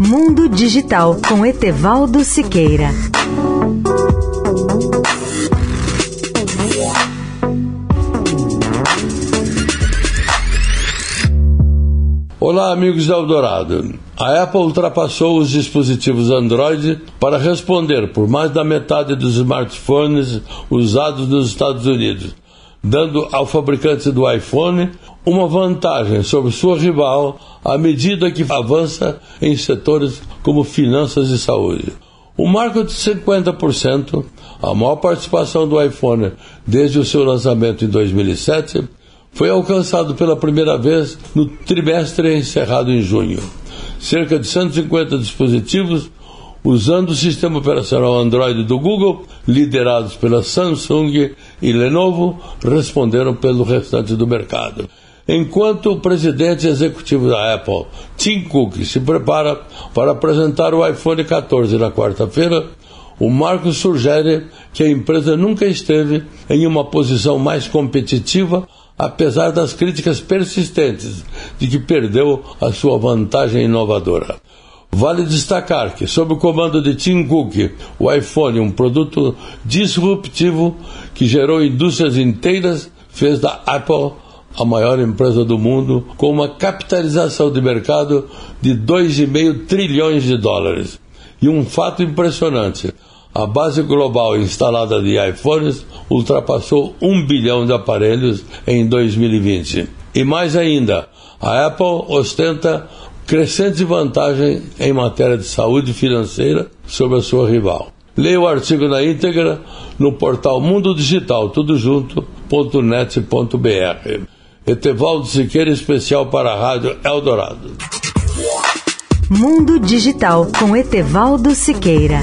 Mundo Digital com Etevaldo Siqueira. Olá, amigos da Eldorado. A Apple ultrapassou os dispositivos Android para responder por mais da metade dos smartphones usados nos Estados Unidos, dando ao fabricante do iPhone uma vantagem sobre sua rival à medida que avança em setores como finanças e saúde. O marco de 50%, a maior participação do iPhone desde o seu lançamento em 2007, foi alcançado pela primeira vez no trimestre encerrado em junho. Cerca de 150 dispositivos usando o sistema operacional Android do Google, liderados pela Samsung e Lenovo, responderam pelo restante do mercado. Enquanto o presidente executivo da Apple, Tim Cook, se prepara para apresentar o iPhone 14 na quarta-feira, o Marco sugere que a empresa nunca esteve em uma posição mais competitiva apesar das críticas persistentes de que perdeu a sua vantagem inovadora. Vale destacar que, sob o comando de Tim Cook, o iPhone, um produto disruptivo que gerou indústrias inteiras, fez da Apple a maior empresa do mundo, com uma capitalização de mercado de 2,5 trilhões de dólares. E um fato impressionante: a base global instalada de iPhones ultrapassou um bilhão de aparelhos em 2020. E mais ainda, a Apple ostenta crescente vantagem em matéria de saúde financeira sobre a sua rival. Leia o artigo na íntegra no portal Mundo Digital, tudo junto.net.br. Etevaldo Siqueira, especial para a Rádio Eldorado. Mundo Digital com Etevaldo Siqueira.